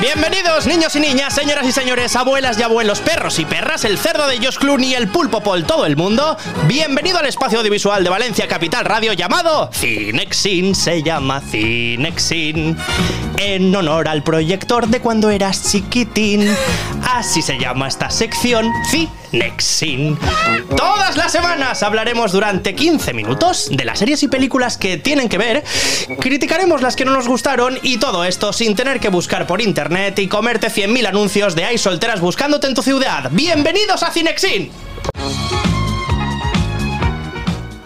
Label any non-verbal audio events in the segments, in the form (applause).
Bienvenidos niños y niñas, señoras y señores, abuelas y abuelos, perros y perras, el cerdo de Josh Clooney, el pulpo por todo el mundo. Bienvenido al espacio audiovisual de Valencia Capital Radio llamado Cinexin, se llama Cinexin. En honor al proyector de cuando eras chiquitín. Así se llama esta sección, Cinexin. Todas las semanas hablaremos durante 15 minutos de las series y películas que tienen que ver, criticaremos las que no nos gustaron y todo esto sin tener que buscar por internet y comerte 100.000 anuncios de hay solteras buscándote en tu ciudad. ¡Bienvenidos a Cinexin!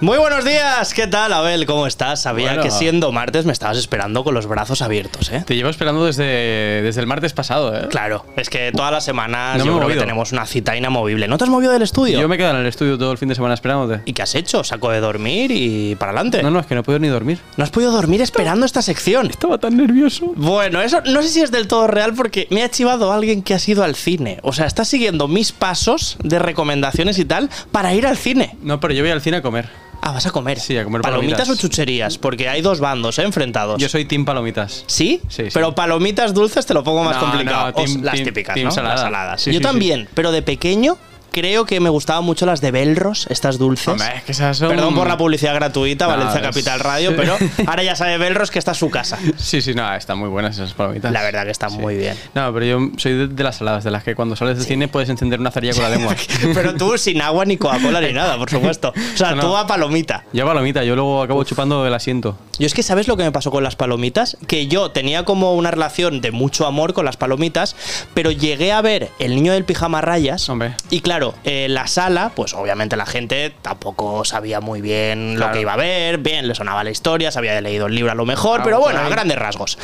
Muy buenos días, ¿qué tal, Abel? ¿Cómo estás? Sabía Bueno. que siendo martes me estabas esperando con los brazos abiertos, ¿eh? Te llevo esperando desde, desde el martes pasado, ¿eh? Claro, es que todas las semanas No yo he creo que tenemos una cita inamovible. ¿No te has movido del estudio? Yo me he quedado en el estudio todo el fin de semana esperándote. ¿Y qué has hecho? ¿Saco de dormir y para adelante? No, no, es que no puedo ni dormir. ¿No has podido dormir esperando esta sección? Estaba tan nervioso. Bueno, eso no sé si es del todo real porque me ha chivado alguien que ha ido al cine. O sea, está siguiendo mis pasos de recomendaciones y tal para ir al cine. No, pero yo voy al cine a comer. Ah, vas a comer. Sí, a comer ¿Palomitas palomitas. o chucherías? Porque hay dos bandos, ¿eh? Enfrentados. Yo soy Team Palomitas. ¿Sí? Sí, sí. Pero palomitas dulces te lo pongo más No, complicado. no, team- las team- típicas, team ¿no? salada. Las saladas. Sí, Yo sí, también, pero de pequeño creo que me gustaban mucho las de Belros, estas dulces. Hombre, es que esas son... Perdón por la publicidad gratuita, No, Valencia es- Capital Radio, sí. pero (laughs) ahora ya sabe Belros que esta es su casa. Sí, sí, no, están muy buenas esas palomitas. La verdad que están Sí. muy bien. No, pero yo soy de, de las saladas, de las que cuando sales del cine puedes encender una cerilla con la lengua. (laughs) Pero tú sin agua ni Coca-Cola ni nada, por supuesto. O sea, No, tú a palomita. Yo palomita, yo luego acabo chupando el asiento. Yo es que, ¿sabes lo que me pasó con las palomitas? Que yo tenía como una relación de mucho amor con las palomitas, pero llegué a ver El niño del pijama rayas. Hombre. Y claro, la sala, pues obviamente la gente tampoco sabía muy bien lo que iba a ver, bien, le sonaba la historia, se había leído el libro a lo mejor, Ah, pero bueno, a grandes rasgos.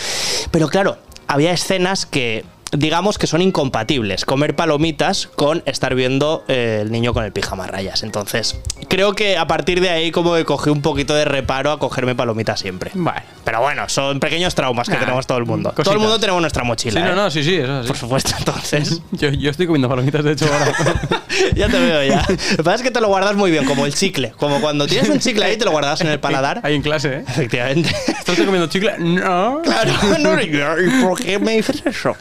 Pero claro, había escenas que digamos que son incompatibles. Comer palomitas con estar viendo eh, el niño con el pijama a rayas. Entonces, creo que a partir de ahí como que cogí un poquito de reparo a cogerme palomitas siempre. Bueno. Pero bueno, son pequeños traumas que tenemos todo el mundo. Todo el mundo tenemos nuestra Sí, mochila. no, ¿eh? no, sí, sí, eso sí. Por supuesto, (laughs) entonces. (laughs) Yo, yo estoy comiendo palomitas, de hecho, ahora. (laughs) ya te veo ya. Lo que pasa es que te lo guardas muy bien, como el chicle. Como cuando tienes un chicle ahí, te lo guardas en el paladar. Ahí en clase, ¿eh? Efectivamente. ¿Estás comiendo chicle? No. Claro, no, ¿y por qué me dices eso?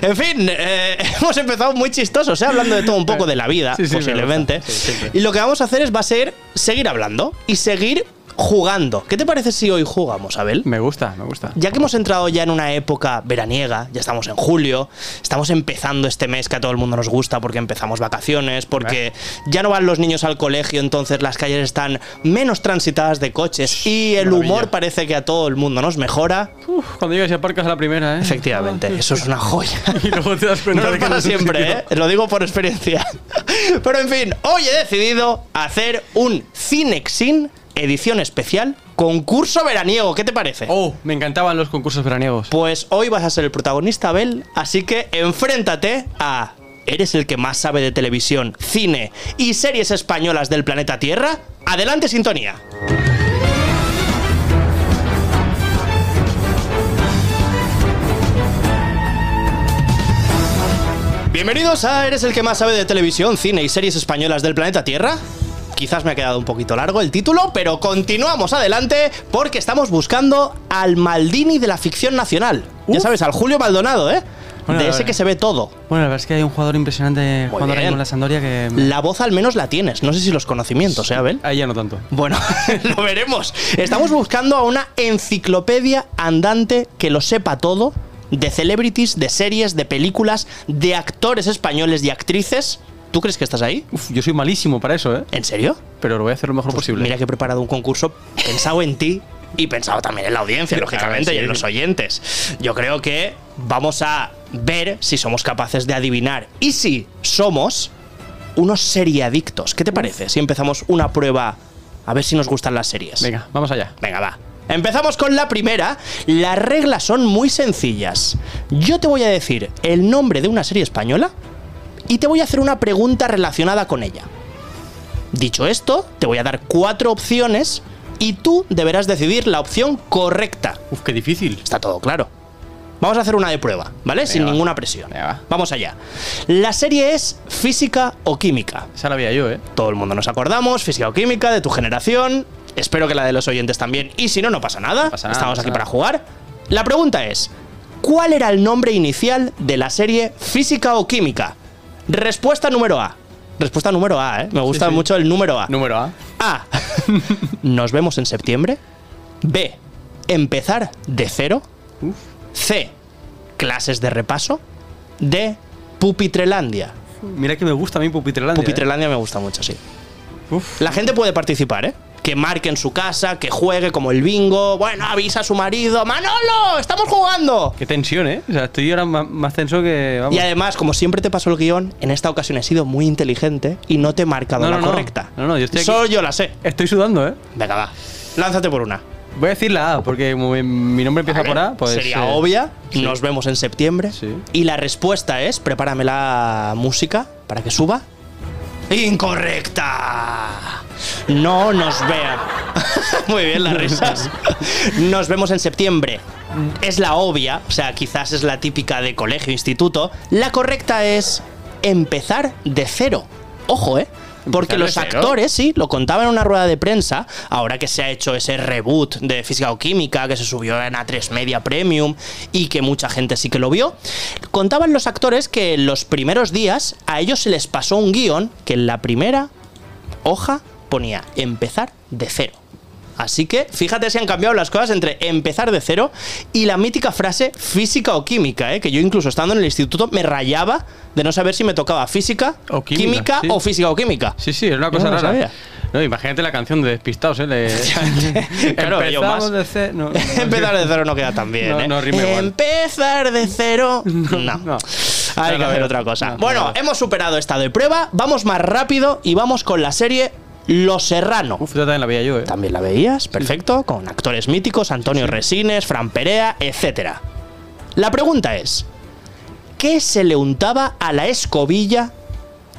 En fin, eh, (laughs) hemos empezado muy chistosos, ¿eh? hablando de todo un poco de la vida, Sí, sí, me posiblemente. Sí, y lo que vamos a hacer es va a ser seguir hablando y seguir jugando. ¿Qué te parece si hoy jugamos, Abel? Me gusta, me gusta. Ya que hemos entrado ya en una época veraniega, ya estamos en julio, estamos empezando este mes que a todo el mundo nos gusta porque empezamos vacaciones, porque ya no van los niños al colegio, entonces las calles están menos transitadas de coches y el Maravilla. humor parece que a todo el mundo nos mejora. Uf, cuando llegas y aparcas a la primera, ¿eh? Efectivamente, eso es una joya. (laughs) Y luego te das cuenta No de que para no siempre. ¿eh? Lo digo por experiencia. (laughs) Pero en fin, hoy he decidido hacer un Cinexin edición especial concurso veraniego. ¿Qué te parece? Oh, me encantaban los concursos veraniegos. Pues hoy vas a ser el protagonista, Abel, así que enfréntate a... ¿Eres el que más sabe de televisión, cine y series españolas del planeta Tierra? Adelante, sintonía. Bienvenidos a Eres el que más sabe de televisión, cine y series españolas del planeta Tierra. Quizás me ha quedado un poquito largo el título, pero continuamos adelante porque estamos buscando al Maldini de la ficción nacional. Ya sabes, al Julio Maldonado, ¿eh? Bueno, de ese que se ve todo. Bueno, la verdad es que hay un jugador impresionante jugando ahora mismo en la Sandoria que. La voz al menos la tienes. No sé si los conocimientos, ¿eh, Abel? Ahí ya no tanto. Bueno, (laughs) lo veremos. Estamos buscando a una enciclopedia andante que lo sepa todo de celebrities, de series, de películas, de actores españoles y actrices. ¿Tú crees que estás ahí? Uf, yo soy malísimo para eso, ¿eh? ¿En serio? Pero lo voy a hacer lo mejor posible. Mira que he preparado un concurso pensado en ti y pensado también en la audiencia, lógicamente, sí. y en los oyentes. Yo creo que vamos a ver si somos capaces de adivinar y si somos unos seriadictos. ¿Qué te parece si empezamos una prueba a ver si nos gustan las series? Venga, vamos allá. Venga, va. Empezamos con la primera. Las reglas son muy sencillas. Yo te voy a decir el nombre de una serie española y te voy a hacer una pregunta relacionada con ella. Dicho esto, te voy a dar cuatro opciones y tú deberás decidir la opción correcta. Uf, qué difícil. Está todo claro. Vamos a hacer una de prueba, ¿vale? Sin va. ninguna presión. Va. Vamos allá. La serie es física o química. Esa la veía yo, ¿eh? Todo el mundo nos acordamos, física o química, de tu generación. Espero que la de los oyentes también. Y si no, no pasa nada. Pasa nada, Estamos pasa aquí nada. para jugar. La pregunta es: ¿Cuál era el nombre inicial de la serie Física o Química? Respuesta número A. Respuesta número A, ¿eh? Me gusta sí. mucho el número A. Número A. A. (laughs) Nos vemos en septiembre. B. Empezar de cero. C. Clases de repaso. D. Pupitrelandia. Mira que me gusta a mí Pupitrelandia. ¿eh? Pupitrelandia me gusta mucho, sí. Uf. La gente puede participar, ¿eh? Que marque en su casa, que juegue como el bingo. Bueno, avisa a su marido. ¡Manolo! ¡Estamos jugando! Qué tensión, ¿eh? O sea, estoy ahora más, más tenso que. Vamos. Y además, como siempre te paso el guion, en esta ocasión he sido muy inteligente y no te he marcado No, la no, correcta. No, no, yo estoy aquí. Solo yo la sé. Estoy sudando, ¿eh? Venga, va. Lánzate por una. Voy a decir la A, porque como mi- nombre empieza por A, pues. Sería eh, obvia. sí. Nos vemos en septiembre. Sí. Y la respuesta es: prepárame la música para que suba. ¡Incorrecta! No nos vean. (laughs) Muy bien las risas. Nos vemos en septiembre. Es la obvia, o sea, quizás es la típica de colegio, instituto. La correcta es empezar de cero. Ojo, ¿eh? Porque ¿Empezar de los actores, sí, lo contaba en una rueda de prensa, ahora que se ha hecho ese reboot de Física o Química, que se subió en A3 Media Premium y que mucha gente sí que lo vio, contaban los actores que en los primeros días a ellos se les pasó un guion que en la primera hoja ponía empezar de cero. Así que fíjate si han cambiado las cosas entre empezar de cero y la mítica frase física o química, ¿eh? que yo incluso estando en el instituto me rayaba de no saber si me tocaba física, O química, sí. o física o química. Sí, sí, es una cosa no rara. No, imagínate la canción de Despistados, ¿eh? Le- (laughs) Claro, yo más. Empezamos de ce- (laughs) no, no, Empezar de cero no queda tan bien. No, ¿eh? Empezar de cero. (laughs) No. no. Hay que hacer otra cosa. No, bueno, no, no. hemos superado esta de prueba. Vamos más rápido y vamos con la serie Los Serrano. Uf, yo también la veía yo, ¿eh? También la veías, perfecto, con actores míticos, Antonio Resines, Fran Perea, etc. La pregunta es, ¿qué se le untaba a la escobilla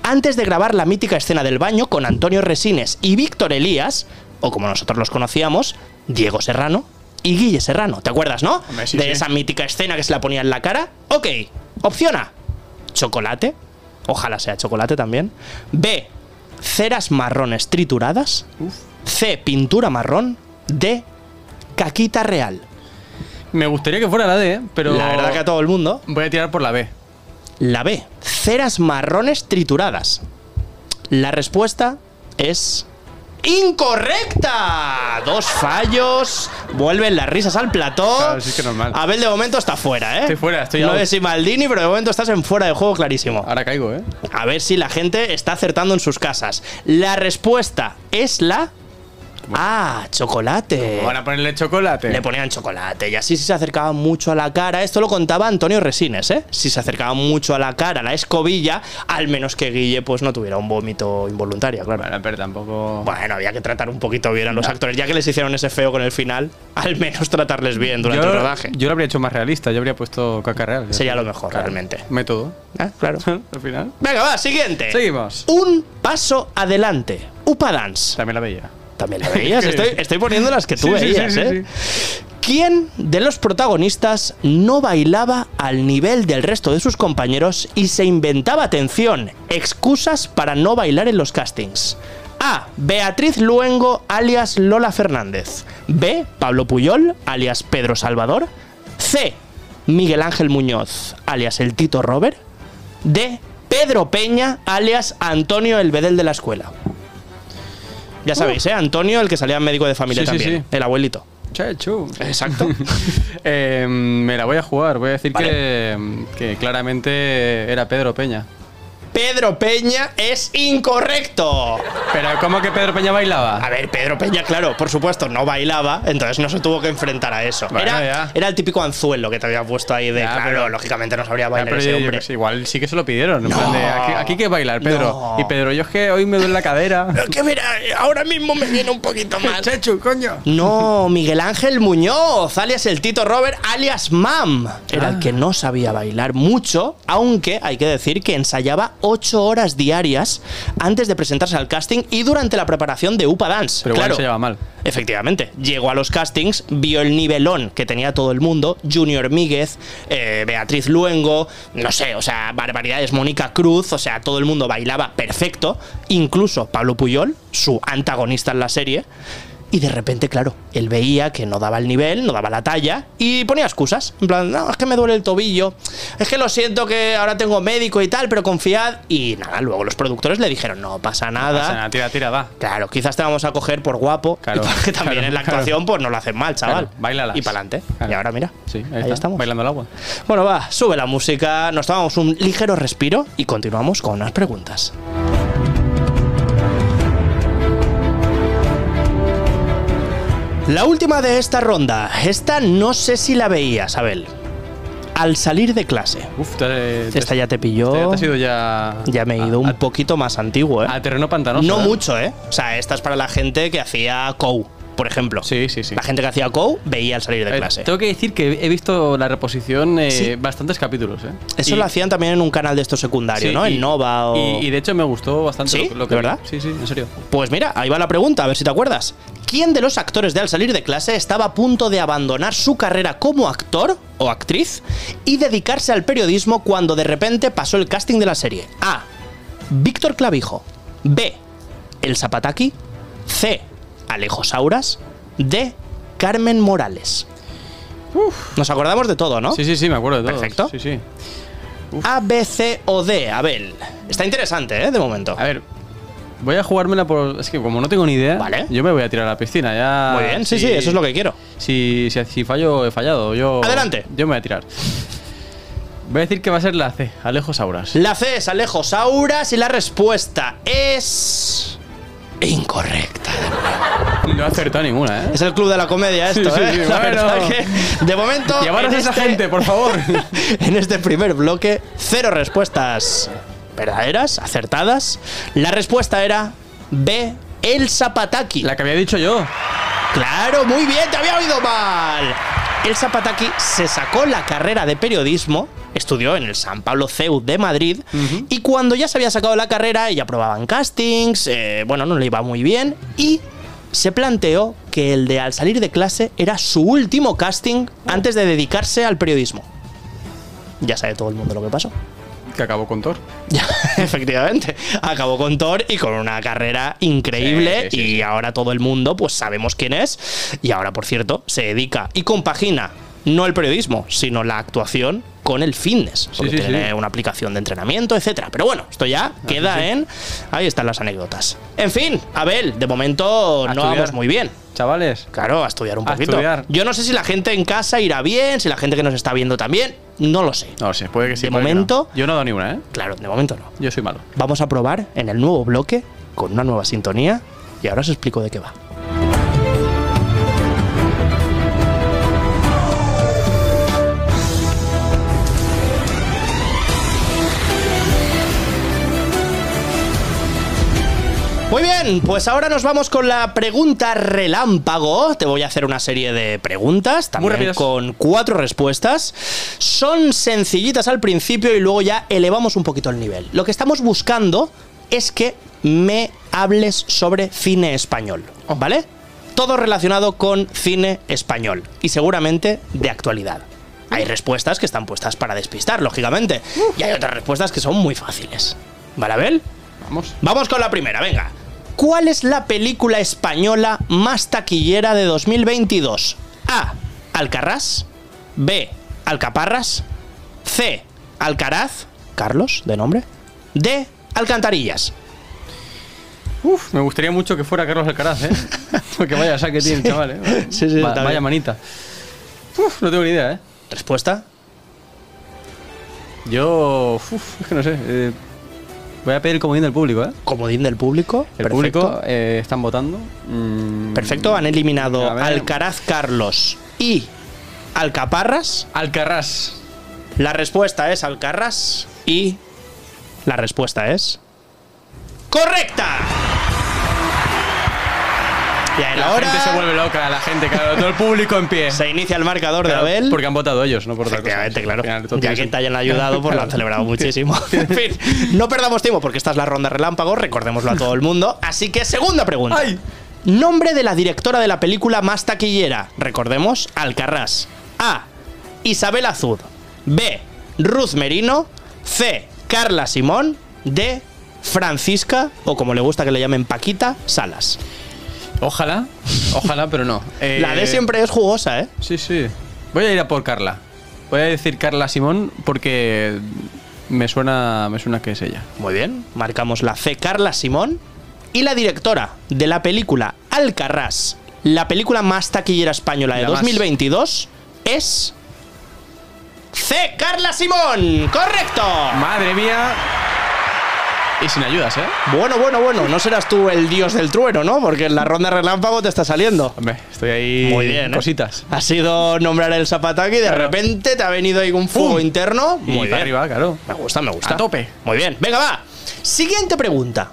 antes de grabar la mítica escena del baño con Antonio Resines y Víctor Elías, o como nosotros los conocíamos, Diego Serrano y Guille Serrano? ¿Te acuerdas, no? Hombre, sí, de sí. esa mítica escena que se la ponía en la cara. Ok, opción A, chocolate, ojalá sea chocolate también. B, ceras marrones trituradas. C, pintura marrón. D, caquita real. Me gustaría que fuera la D, ¿eh? pero. La verdad que a todo el mundo. Voy a tirar por la B. La B, ceras marrones trituradas. La respuesta es incorrecta. Dos fallos. Vuelven las risas al plató. Claro, sí que normal. Abel de momento está fuera, ¿eh? Estoy fuera, estoy No out. es Maldini, pero de momento estás en fuera de juego clarísimo. Ahora caigo, ¿eh? A ver si la gente está acertando en sus casas. La respuesta es la Ah, chocolate. Van a ponerle chocolate. Le ponían chocolate y así si se acercaba mucho a la cara. Esto lo contaba Antonio Resines, ¿eh? Si se acercaba mucho a la cara, a la escobilla, al menos que Guille pues no tuviera un vómito involuntario, claro. Bueno, pero tampoco. Bueno, había que tratar un poquito bien a los actores, ya que les hicieron ese feo con el final, al menos tratarles bien durante yo, el rodaje. yo lo habría hecho más realista, yo habría puesto caca real. Sería lo mejor, realmente. Método. Ah, Claro. (laughs) Al final. Venga, va, siguiente. Seguimos. Un paso adelante. Upa Dance. También la veía. También la veías. Estoy, estoy poniendo las que tú Sí, veías, sí, sí, ¿eh? ¿Quién de los protagonistas no bailaba al nivel del resto de sus compañeros y se inventaba, atención, excusas para no bailar en los castings? A. Beatriz Luengo, alias Lola Fernández. B. Pablo Puyol, alias Pedro Salvador. C. Miguel Ángel Muñoz, alias el Tito Robert. D. Pedro Peña, alias Antonio el Bedel de la escuela. Ya sabéis, ¿eh? Antonio, el que salía médico de familia Sí, sí, también. sí. El abuelito. Chechu. Exacto. (laughs) Eh, me la voy a jugar. Voy a decir Vale. que, que claramente era Pedro Peña. Pedro Peña es incorrecto. Pero ¿cómo que Pedro Peña bailaba? A ver, Pedro Peña, claro, por supuesto, no bailaba, entonces no se tuvo que enfrentar a eso. Bueno, era, el típico anzuelo que te había puesto ahí de, Ya, claro, pero- lógicamente no sabría bailar ese yo- hombre. igual sí que se lo pidieron. en plan de, aquí, aquí hay que bailar, Pedro. No. Y Pedro, yo es que hoy me duele la cadera. Pero que mira, ahora mismo me viene un poquito más. (laughs) Chechu, coño. No, Miguel Ángel Muñoz, alias el Tito Robert, alias Mam. Era el que no sabía bailar mucho, aunque hay que decir que ensayaba ocho horas diarias antes de presentarse al casting y durante la preparación de Upa Dance. Pero igual claro, se lleva mal. Efectivamente, llegó a los castings, vio el nivelón que tenía todo el mundo, Junior Míguez, eh, Beatriz Luengo, no sé, o sea, barbaridades, Mónica Cruz, o sea, todo el mundo bailaba perfecto, incluso Pablo Puyol, su antagonista en la serie, Y de repente, claro, él veía que no daba el nivel, no daba la talla y ponía excusas. En plan, no, es que me duele el tobillo, es que lo siento que ahora tengo médico y tal, pero confiad. Y nada, luego los productores le dijeron, no pasa nada. Pasa nada, tira, tira, va. Claro, quizás te vamos a coger por guapo. Claro, y porque también claro, en la claro. actuación, pues no lo hacen mal, chaval. Báilalas. Y para adelante. Y ahora mira. Sí, ahí, ahí, está, estamos. Bailando el agua. Bueno, va, sube la música, nos tomamos un ligero respiro y continuamos con unas preguntas. La última de esta ronda. Esta no sé si la veías, Abel. Al salir de clase. Uf, te, te- Esta ya te pilló. esta ya te has ido ya. Ya me he ido a, un poquito más antiguo, ¿eh? a terreno pantanoso. No ¿eh? mucho, ¿eh? O sea, esta es para la gente que hacía COU, por ejemplo. Sí, sí, sí. La gente que hacía COU veía al salir de Eh, clase. tengo que decir que he visto la reposición eh, Sí. bastantes capítulos. ¿eh? Eso Y- lo hacían también en un canal de estos secundarios, sí, ¿no? y- en Nova o... Y, y de hecho me gustó bastante ¿Sí? lo, lo ¿De que vi. verdad? Sí, sí, en serio. Pues mira, ahí va la pregunta, a ver si te acuerdas. ¿Quién de los actores de Al salir de clase estaba a punto de abandonar su carrera como actor o actriz y dedicarse al periodismo cuando de repente pasó el casting de la serie? A. Víctor Clavijo. B. El Zapataki. C. Alejo Sauras. D. Carmen Morales. Nos acordamos de todo, ¿no? Sí, sí, sí, me acuerdo de todo. Perfecto. Sí, sí. A, B, C o D. Abel. Está interesante, ¿eh? De momento. A ver, voy a jugármela por. Es que como no tengo ni idea, Vale. yo me voy a tirar a la piscina. Ya, Muy bien, sí, sí, eso es lo que quiero. Si, si, si fallo, he fallado. Yo, Adelante. Yo me voy a tirar. Voy a decir que va a ser la C, Alejo Sauras. La C es Alejo Sauras y la respuesta es. Incorrecta. No he acertado ninguna, ¿eh? Es el club de la comedia esto, Sí, sí, ¿eh? sí, (laughs) La bueno. verdad que, de momento. Llevaros a esa este- gente, por favor. (laughs) en este primer bloque, cero respuestas verdaderas, acertadas. La respuesta era B. El Zapataki. La que había dicho yo. Claro, muy bien, te había oído mal. El Zapataki se sacó la carrera de periodismo, estudió en el San Pablo CEU de Madrid, y cuando ya se había sacado la carrera, ella probaba en castings, eh, bueno, no le iba muy bien, y se planteó que el de al salir de clase era su último casting antes de dedicarse al periodismo. Ya sabe todo el mundo lo que pasó. Que acabó con Thor. Ya, (laughs) efectivamente. Acabó con Thor y con una carrera increíble. Sí, sí, sí, y ahora todo el mundo, pues sabemos quién es. Y ahora, por cierto, se dedica y compagina no el periodismo, sino la actuación con el fitness. Porque sí, tiene sí. una aplicación de entrenamiento, etcétera. Pero bueno, esto ya queda sí. en. Ahí están las anécdotas. En fin, Abel, de momento A no estudiar. vamos muy bien. Chavales. Claro, a estudiar un A poquito. estudiar. Yo no sé si la gente en casa irá bien, si la gente que nos está viendo también. No lo sé. No sé, puede que sí. De momento- no. Yo no he dado ni una, ¿eh? Claro, de momento no. Yo soy malo. Vamos a probar en el nuevo bloque con una nueva sintonía y ahora os explico de qué va. Muy bien, pues ahora nos vamos con la pregunta relámpago. Te voy a hacer una serie de preguntas, también con cuatro respuestas. Son sencillitas al principio y luego ya elevamos un poquito el nivel. Lo que estamos buscando es que me hables sobre cine español, ¿vale? Todo relacionado con cine español y seguramente de actualidad. Hay respuestas que están puestas para despistar, lógicamente, y hay otras respuestas que son muy fáciles. ¿Vale, Abel? Vamos. Vamos con la primera, venga. ¿Cuál es la película española más taquillera de 2022? A. Alcarrás. B. Alcaparras. C. Alcaraz. Carlos, de nombre. D. Alcantarillas. Uf, me gustaría mucho que fuera Carlos Alcaraz, ¿eh? (laughs) Porque vaya saque tiene, el chaval, ¿eh? Sí, sí, Va- vaya bien. manita. Uf, no tengo ni idea, ¿eh? Respuesta. Yo. Uf, es que no sé. eh, voy a pedir el comodín del público, ¿eh? Comodín del público. El Perfecto. público eh, están votando. Mm, Perfecto, han eliminado. Alcaraz Carlos y Alcaparras. Alcarrás. La respuesta es Alcarras y la respuesta es correcta. Y La ahora gente se vuelve loca, la gente, claro, todo el público en pie. se inicia el marcador de Abel. Porque han votado ellos, no por otra cosa. Efectivamente, claro. Al final, todo Ya tiene que te hayan ayudado, pues lo han celebrado (laughs) muchísimo. (laughs) En fin, no perdamos tiempo porque esta es la ronda relámpago, recordémoslo a todo el mundo. Así que, segunda pregunta. ¡Ay! Nombre de la directora de la película más taquillera. Recordemos, Alcarrás. A. Isabel Azud. B. Ruth Merino. C. Carla Simón. D. Francisca, o como le gusta que le llamen Paquita, Salas. Ojalá, ojalá, pero no. Eh, (laughs) La D siempre es jugosa, ¿eh? Sí, sí. Voy a ir a por Carla. Voy a decir Carla Simón porque me suena, me suena que es ella. Muy bien. Marcamos la C, Carla Simón. Y la directora de la película Alcarrás, la película más taquillera española de La más. 2022, es. C, Carla Simón. ¡Correcto! Madre mía. Y sin ayudas, ¿eh? Bueno, bueno, bueno. No serás tú el dios del trueno, ¿no? Porque en la ronda relámpago te está saliendo. Hombre, estoy ahí. Muy bien, ¿eh? Cositas. Ha sido nombrar el zapataki y de Claro. repente te ha venido ahí un fuego ¡Pum! interno. Y Muy para bien. arriba, claro. Me gusta, me gusta. A tope. Muy bien. Venga, va. Siguiente pregunta.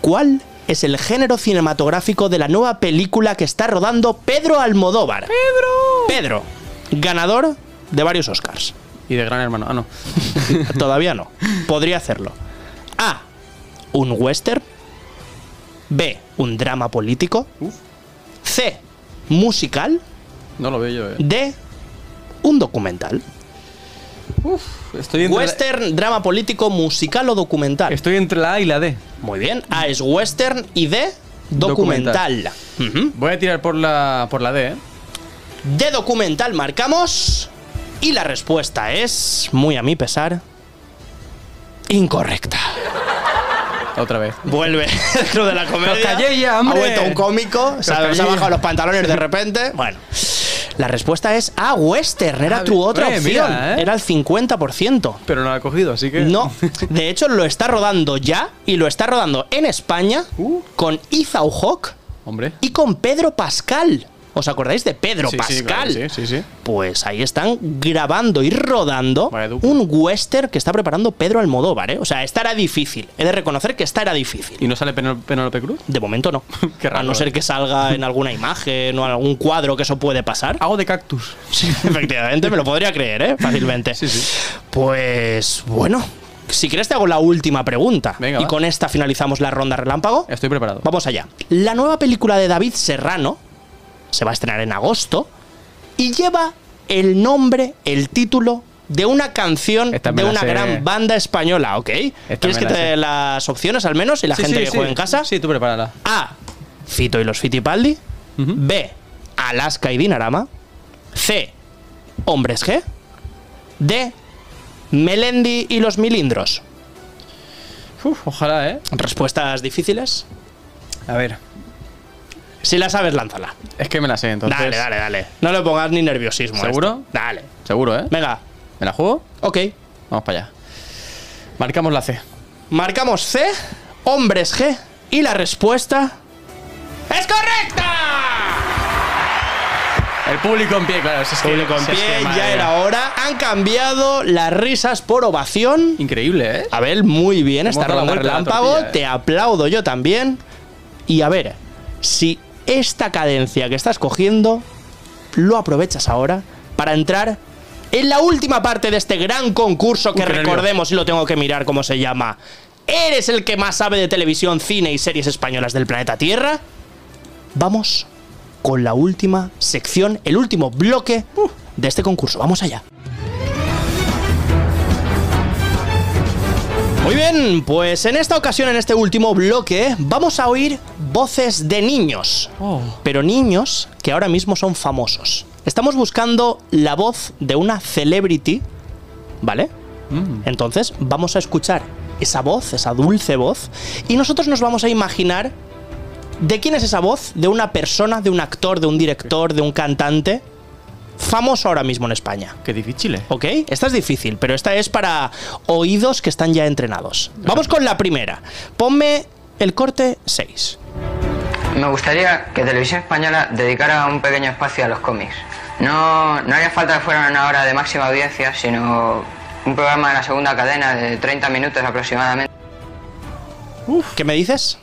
¿Cuál es el género cinematográfico de la nueva película que está rodando Pedro Almodóvar? Pedro. Pedro, ganador de varios Oscars. Y de gran hermano. Ah, no. (laughs) Todavía no. Podría hacerlo. A. Un western. B. Un drama político. Uf. C. Musical. No lo veo yo, ¿eh? D. Un documental. Uf, estoy entre, Western, drama político, musical o documental. estoy entre la A y la D. Muy bien. A es western y D. Documental. Voy a tirar por la, por la D, ¿eh? De documental marcamos. Y la respuesta es, muy a mi pesar, incorrecta. Otra vez. Vuelve el club de la comedia. Los callé ya, hombre. Ha vuelto un cómico. Se ha, ha bajado los pantalones de repente. (laughs) Bueno. La respuesta es A, western. Era Ah, tu otra eh, opción. mira, ¿eh? Era el 50%. Pero no la he cogido, así que. No, (laughs) de hecho lo está rodando ya y lo está rodando en España Uh. con Ethan Hawke Hombre. y con Pedro Pascal. ¿Os acordáis de Pedro Sí, sí, Pascal? claro, sí, sí, sí. Pues ahí están grabando y rodando un western que está preparando Pedro Almodóvar, ¿eh? O sea, esta era difícil. He de reconocer que esta era difícil. ¿Y no sale Penélope Cruz? De momento no. (laughs) Qué raro, A no ser ¿eh? que salga en alguna imagen o en algún cuadro que eso puede pasar. Hago de cactus. Sí, (laughs) efectivamente, me lo podría creer, ¿eh? Fácilmente. Sí, sí. Pues bueno, si quieres te hago la última pregunta. Venga, y va. con esta finalizamos la ronda relámpago. Estoy preparado. Vamos allá. La nueva película de David Serrano se va a estrenar en agosto y lleva el nombre, el título de una canción Esta de una sé. gran banda española, ¿ok? ¿Quieres me que la te dé las opciones al menos y la Sí, gente sí, que sí. juega en casa? Sí, tú prepárala. A. Fito y los Fitipaldi. Ujú. B. Alaska y Dinarama. C. Hombres G. D. Melendi y los Milindros. Uf, ojalá, ¿eh? Respuestas difíciles. A ver. Si la sabes, lánzala. Es que me la sé, entonces. Dale, dale, dale. No le pongas ni nerviosismo. a ¿Seguro? esto. Dale. Seguro, ¿eh? Venga. ¿Me la juego? Ok. Vamos para allá. Marcamos la C. Marcamos C. Hombres G. Y la respuesta. ¡Es correcta! El público en pie, claro. si es que- Público en si es pie, que, ya era hora. Han cambiado las risas por ovación. Increíble, ¿eh? Abel, muy bien Hemos esta ronda relámpago. tortilla, ¿eh? Te aplaudo yo también. Y a ver, si esta cadencia que estás cogiendo lo aprovechas ahora para entrar en la última parte de este gran concurso que recordemos y lo tengo que mirar cómo se llama. ¿Eres el que más sabe de televisión, cine y series españolas del planeta Tierra? Vamos con la última sección, el último bloque de este concurso. Vamos allá. Muy bien, pues en esta ocasión, en este último bloque, vamos a oír voces de niños. Oh. Pero niños que ahora mismo son famosos. Estamos buscando la voz de una celebrity, ¿vale? Mm. Entonces vamos a escuchar esa voz, esa dulce voz, y nosotros nos vamos a imaginar de quién es esa voz, de una persona, de un actor, de un director, de un cantante famoso ahora mismo en España. Qué difícil, ¿eh? ¿Ok? Esta es difícil, pero esta es para oídos que están ya entrenados. Vamos con la primera. Ponme el corte 6. Me gustaría que Televisión Española dedicara un pequeño espacio a los cómics. No, no haría falta que fuera una hora de máxima audiencia, sino un programa de la segunda cadena de 30 minutos aproximadamente. ¿Qué me dices?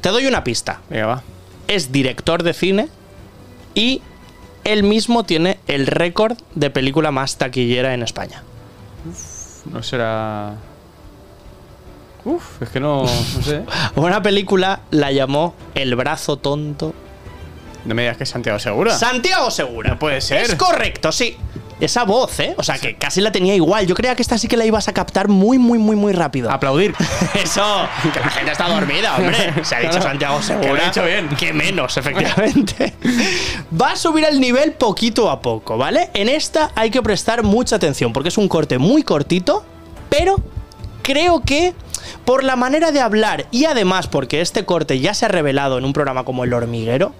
Te doy una pista. Venga, va. Es director de cine y él mismo tiene el récord de película más taquillera en España. No será. Uf, es que no. No sé. (laughs) Una película la llamó El brazo tonto. No me digas que es Santiago Segura. Santiago Segura. No puede ser. Es correcto, sí. Esa voz, ¿eh? O sea, que casi la tenía igual. Yo creía que esta sí que la ibas a captar muy, muy, muy, muy rápido. Aplaudir. (laughs) Eso, que la gente está dormida, hombre. Se ha dicho Claro. Santiago Que lo Segura. he dicho bien. Que menos, efectivamente. (laughs) Va a subir el nivel poquito a poco, ¿vale? En esta hay que prestar mucha atención porque es un corte muy cortito, pero creo que por la manera de hablar y además porque este corte ya se ha revelado en un programa como El Hormiguero,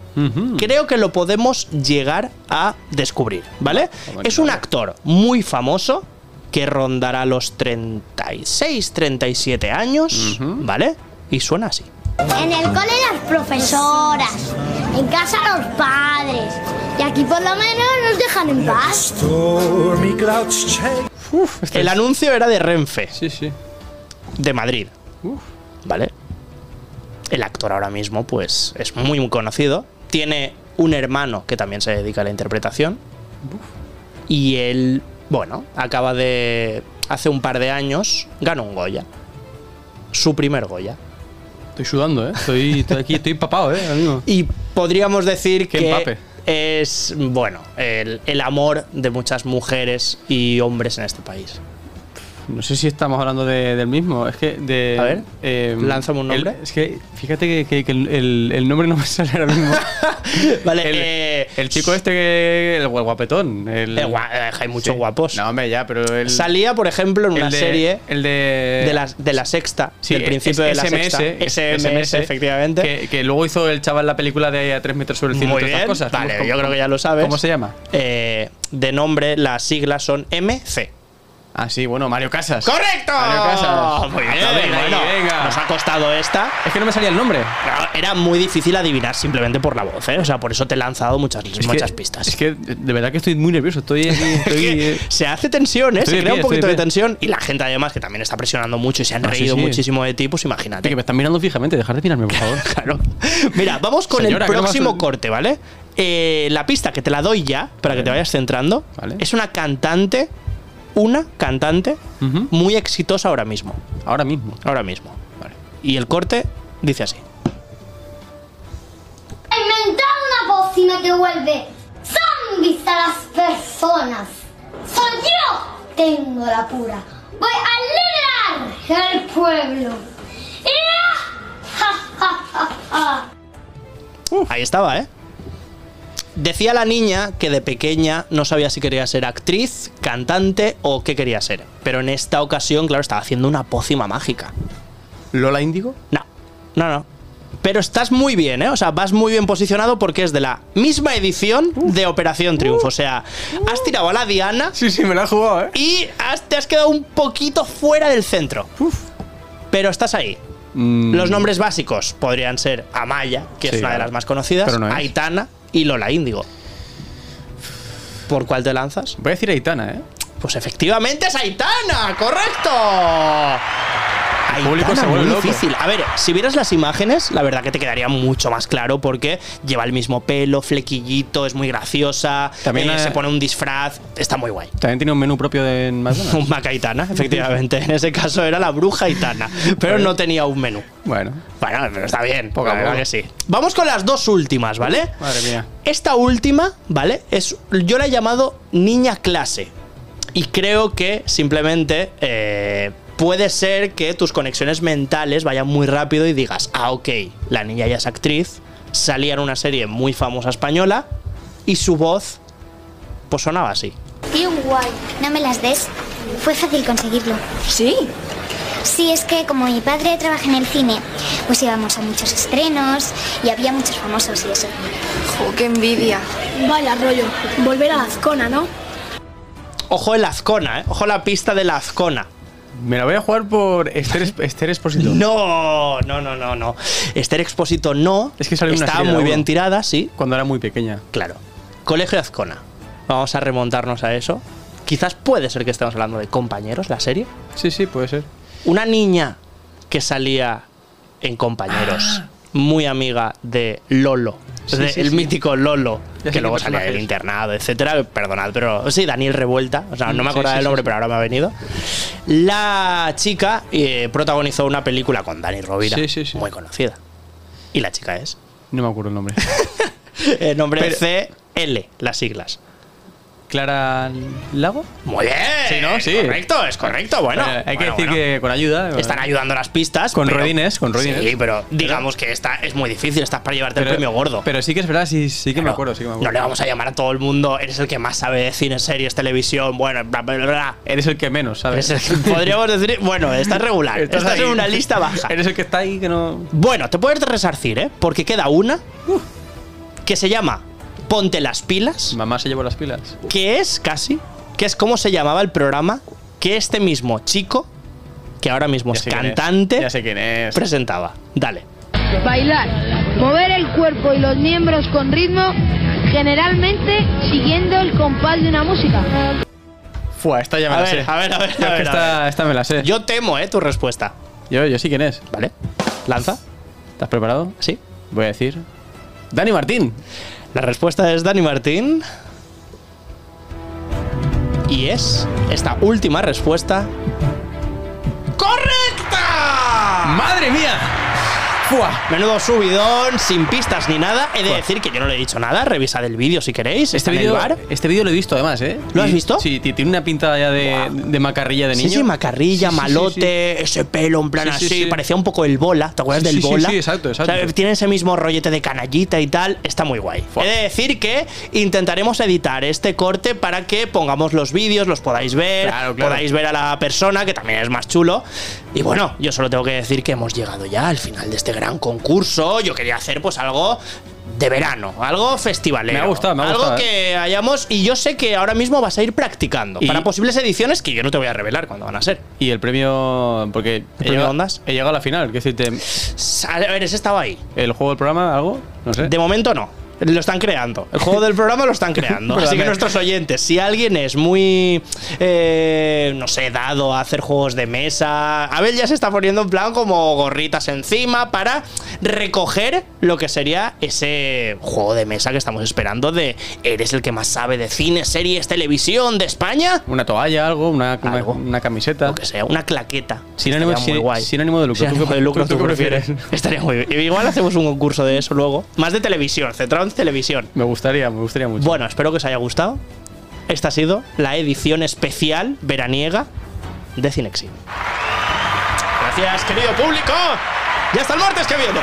creo que lo podemos llegar a descubrir, ¿vale? Vamos, Es un actor muy famoso que rondará los 36, 37 años, ¿vale? Y suena así. En el cole las profesoras, en casa los padres. Y aquí por lo menos nos dejan en paz. Uf, este El es- anuncio era de Renfe, Sí, sí. De Madrid, Uf. ¿vale? El actor ahora mismo, pues, es muy, muy conocido. Tiene un hermano que también se dedica a la interpretación. Y él, bueno, acaba de. Hace un par de años ganó un Goya. Su primer Goya. Estoy sudando, ¿eh? Estoy, estoy aquí, estoy empapado, ¿eh? mismo. Y podríamos decir Qué que empape. es, bueno, el, el amor de muchas mujeres y hombres en este país. No sé si estamos hablando de- del mismo. Es que de. A ver, eh, lánzame un nombre. el- es que fíjate que, que- que el, el- el nombre no me (laughs) sale ahora mismo. (laughs) Vale, el, eh, el chico este que. El guapetón. Eh, hay muchos Sí. guapos. No, hombre, ya, pero. Salía, por ejemplo, en una de- serie El de. de la, de la sexta, Sí, del principio de es- la SMS, sexta. SMS, efectivamente. Que, que luego hizo el chaval la película de A 3 metros sobre el cielo Muy y todas bien. estas cosas. Vale, ¿Cómo- yo creo que ya lo sabes. ¿Cómo se llama? Eh, de nombre, las siglas son MC. Ah, sí, bueno, Mario Casas. ¡Correcto! Mario Casas. Muy bien, ahí, bueno, venga. Nos ha costado esta. Es que no me salía el nombre. Claro, Era muy difícil adivinar simplemente por la voz, ¿eh? O sea, por eso te he lanzado muchas, Es muchas que- pistas. Es que de verdad que estoy muy nervioso. Estoy aquí. (laughs) Es Estoy, que eh, se hace tensión, ¿eh? estoy Se crea pie, un poquito de tensión. Y la gente, además, que también está presionando mucho y se han Ah, reído sí. muchísimo de ti, pues imagínate. que me están mirando fijamente. Dejar de mirarme, por favor. (laughs) Claro. Mira, vamos con Señora, el próximo a- corte, ¿vale? Eh, la pista que te la doy ya, para que te vayas centrando, Vale. es una cantante, una cantante muy exitosa ahora mismo. Ahora mismo. Ahora mismo. Vale. Y el corte dice así. He inventado una pócima que vuelve zombies a las personas. Soy yo. Tengo la cura. Voy a liberar el pueblo. ¡Ya! (laughs) ¡Ja, ja, ja, ja! Ahí estaba, ¿eh? Decía la niña que de pequeña no sabía si quería ser actriz, cantante o qué quería ser. Pero en esta ocasión, claro, estaba haciendo una pócima mágica. ¿Lola Índigo? No, no, no. Pero estás muy bien, ¿eh? O sea, vas muy bien posicionado porque es de la misma edición de Operación Triunfo. O sea, has tirado a la Diana Sí, sí, me la he jugado, ¿eh? y has- te has quedado un poquito fuera del centro. Pero estás ahí. Mm, Los nombres básicos podrían ser Amaya, que es una de las más conocidas, Pero no. Aitana y Lola Índigo. ¿Por cuál te lanzas? Voy a decir Aitana, ¿eh? Pues efectivamente es Aitana, correcto. Público Aitana, se vuelve muy loco. difícil. A ver, si vieras las imágenes, la verdad que te quedaría mucho más claro porque lleva el mismo pelo, flequillito, es muy graciosa, También, eh, eh, se pone un disfraz, está muy guay. También tiene un menú propio de McDonald's. (laughs) Un Macaitana, efectivamente. En ese caso era la bruja Aitana, pero no tenía un menú. bueno, Bueno, pero está bien, Poco a poco. que sí. Vamos con las dos últimas, ¿vale? madre mía. Esta última, ¿vale? Es, yo la he llamado niña clase. Y creo que simplemente eh, puede ser que tus conexiones mentales vayan muy rápido y digas, ah, ok, la niña ya es actriz, salía en una serie muy famosa española y su voz, pues sonaba así. Tío, guay. No me las des. Fue fácil conseguirlo. Sí. Sí, es que como mi padre trabaja en el cine, pues íbamos a muchos estrenos y había muchos famosos y eso. Jo, qué envidia. Vaya rollo, volver a la Azcona, ¿no? Ojo el Azcona, ¿eh? Ojo la pista de la Azcona. Me la voy a jugar por Esther, Es- Esther Esposito. No, no, no, no, no. Esther Expósito no. Es que salió una Estaba de muy bien tirada, sí. Cuando era muy pequeña. Claro. Colegio Azcona. Vamos a remontarnos a eso. Quizás puede ser que estemos hablando de compañeros, la serie. Sí, sí, puede ser. Una niña que salía en compañeros, muy amiga de Lolo. Ah. Sí, de- sí, el sí. mítico Lolo, que luego salía del es. internado, etcétera. Perdonad, pero sí, Daniel Revuelta. O sea, no Mm, me sí, acordaba sí, del nombre, sí. pero ahora me ha venido. La chica eh, protagonizó una película con Dani Rovira, muy conocida. Y la chica es. No me acuerdo el nombre. (laughs) El nombre Pero- CL, las siglas. Clara Lago. Muy bien. Sí, ¿no? Sí. Correcto, es correcto. Bueno, hay que bueno, decir bueno. que con ayuda. Están ayudando las pistas. Con pero- ruedines, con ruedines. Sí, pero digamos que esta es muy difícil. Estás para llevarte Pero- el premio gordo. Pero sí que es verdad, sí, sí que me acuerdo, sí que me No le vamos a llamar a todo el mundo. Eres el que más sabe de cine, series, televisión. Bueno, bla, bla, bla. Eres el que menos, ¿sabes? Eres el que podríamos decir. Bueno, estás regular. Estás, en una lista baja. Eres el que está ahí que no. Bueno, te puedes resarcir, ¿eh? Porque queda una que se llama Ponte las pilas, Mamá se llevó las pilas. que es casi, que es como se llamaba el programa que este mismo chico, que ahora mismo Ya es cantante, Ya sé quién es. presentaba. Dale. Bailar, mover el cuerpo y los miembros con ritmo, generalmente siguiendo el compás de una música. Fua, esta ya me A la ver, sé. a ver, a ver, a ver, a esta, esta me la sé. Yo temo, ¿eh? Tu respuesta. yo, yo sí quién es. ¿Vale? Lanza. ¿Estás preparado? Sí. Voy a decir. Dani Martín. La respuesta es Dani Martín. Y es esta última respuesta. ¡Correcta! ¡Madre mía! ¡Fua! Menudo subidón, sin pistas ni nada. He de decir que yo no le he dicho nada. Revisad el vídeo si queréis. Este vídeo este vídeo lo he visto además, ¿eh? ¿Lo has visto? Sí, ti- tiene una pinta ya de, de macarrilla de niño. sí, macarrilla, Sí, sí, malote, ese pelo en plan Sí, sí, así. sí. Parecía un poco el bola. ¿Te acuerdas del sí, sí, bola? sí, exacto, exacto. O sea, tiene ese mismo rollete de canallita y tal. Está muy guay. Fua. He de decir que intentaremos editar este corte para que pongamos los vídeos, los podáis ver, Claro, claro. podáis ver a la persona, que también es más chulo. Y bueno, yo solo tengo que decir que hemos llegado ya al final de este gran concurso. Yo quería hacer pues algo de verano, algo festivalero. Me ha gustado, me ha Algo gustado, ¿eh? que hayamos. Y yo sé que ahora mismo vas a ir practicando para posibles ediciones que yo no te voy a revelar cuándo van a ser. Y el premio. Porque. premio llegado- Ondas? He llegado a la final. Quiero decirte, A ver, ese estaba ahí. ¿el juego del programa, algo? No sé. De momento no. Lo están creando. El juego del programa lo están (laughs) creando. Así que nuestros oyentes, si alguien es muy, eh, no sé, dado a hacer juegos de mesa, Abel ya se está poniendo en plan como gorritas encima para recoger lo que sería ese juego de mesa que estamos esperando de eres el que más sabe de cine, series, televisión de España. Una toalla, algo, una, una- Algo. una camiseta. Lo que sea, una claqueta. Sinónimo- sin- sinónimo de lucro. Sinónimo ¿Tú qué- de lucro, tú- ¿tú tú qué qué prefieres? prefieres? Estaría muy bien. Igual hacemos un concurso de eso luego. Más de televisión, centrado en televisión. Me gustaría, me gustaría mucho. Bueno, espero que os haya gustado. Esta ha sido la edición especial veraniega de Cinexin. Gracias, querido público. Y hasta el martes que viene.